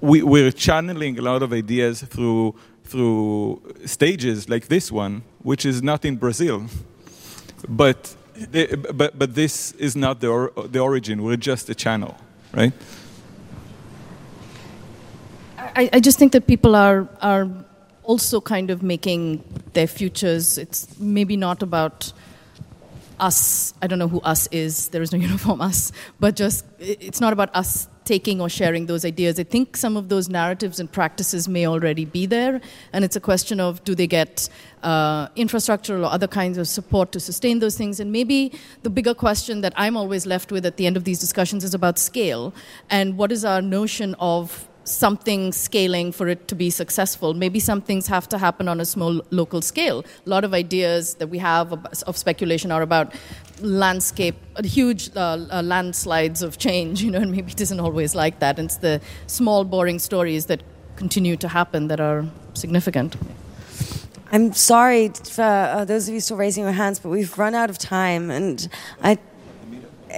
Speaker 4: we, we're channeling a lot of ideas through through stages like this one, which is not in Brazil, but but but this is not the or, the origin. We're just a channel, right?
Speaker 5: I, I just think that people are are also kind of making their futures. It's maybe not about us. I don't know who us is. There is no uniform us, but just it's not about us taking or sharing those ideas. I think some of those narratives and practices may already be there, and it's a question of do they get uh, infrastructure or other kinds of support to sustain those things. And maybe the bigger question that I'm always left with at the end of these discussions is about scale and what is our notion of something scaling for it to be successful. Maybe some things have to happen on a small local scale. A lot of ideas that we have of speculation are about landscape, huge uh, uh, landslides of change, you know, and maybe it isn't always like that. And it's the small, boring stories that continue to happen that are significant.
Speaker 1: I'm sorry for uh, those of you still raising your hands, but we've run out of time, and I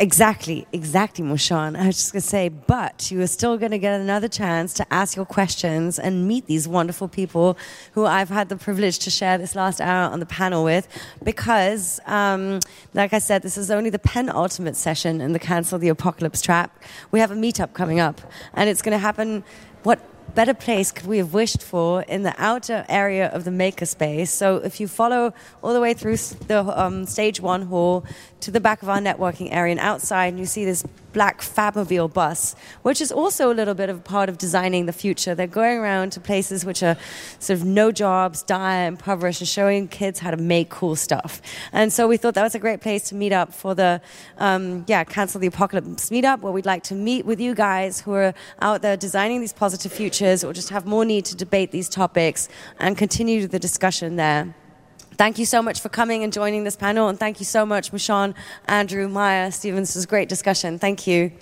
Speaker 1: Exactly, exactly, Mushon. I was just going to say, but you are still going to get another chance to ask your questions and meet these wonderful people who I've had the privilege to share this last hour on the panel with. Because, um, like I said, this is only the penultimate session in the Cancel the Apocalypse Trap. We have a meetup coming up, and it's going to happen. What better place could we have wished for in the outer area of the makerspace? So if you follow all the way through the um, stage one hall to the back of our networking area and outside, and you see this black Fabmobile bus, which is also a little bit of a part of designing the future. They're going around to places which are sort of no jobs, dire, impoverished, and showing kids how to make cool stuff. And so we thought that was a great place to meet up for the, um, yeah, Cancel the Apocalypse meetup, where we'd like to meet with you guys who are out there designing these positive futures or just have more need to debate these topics and continue the discussion there. Thank you so much for coming and joining this panel, and thank you so much, Mushon, Andrew, Maya, Stephen. This was a great discussion. Thank you.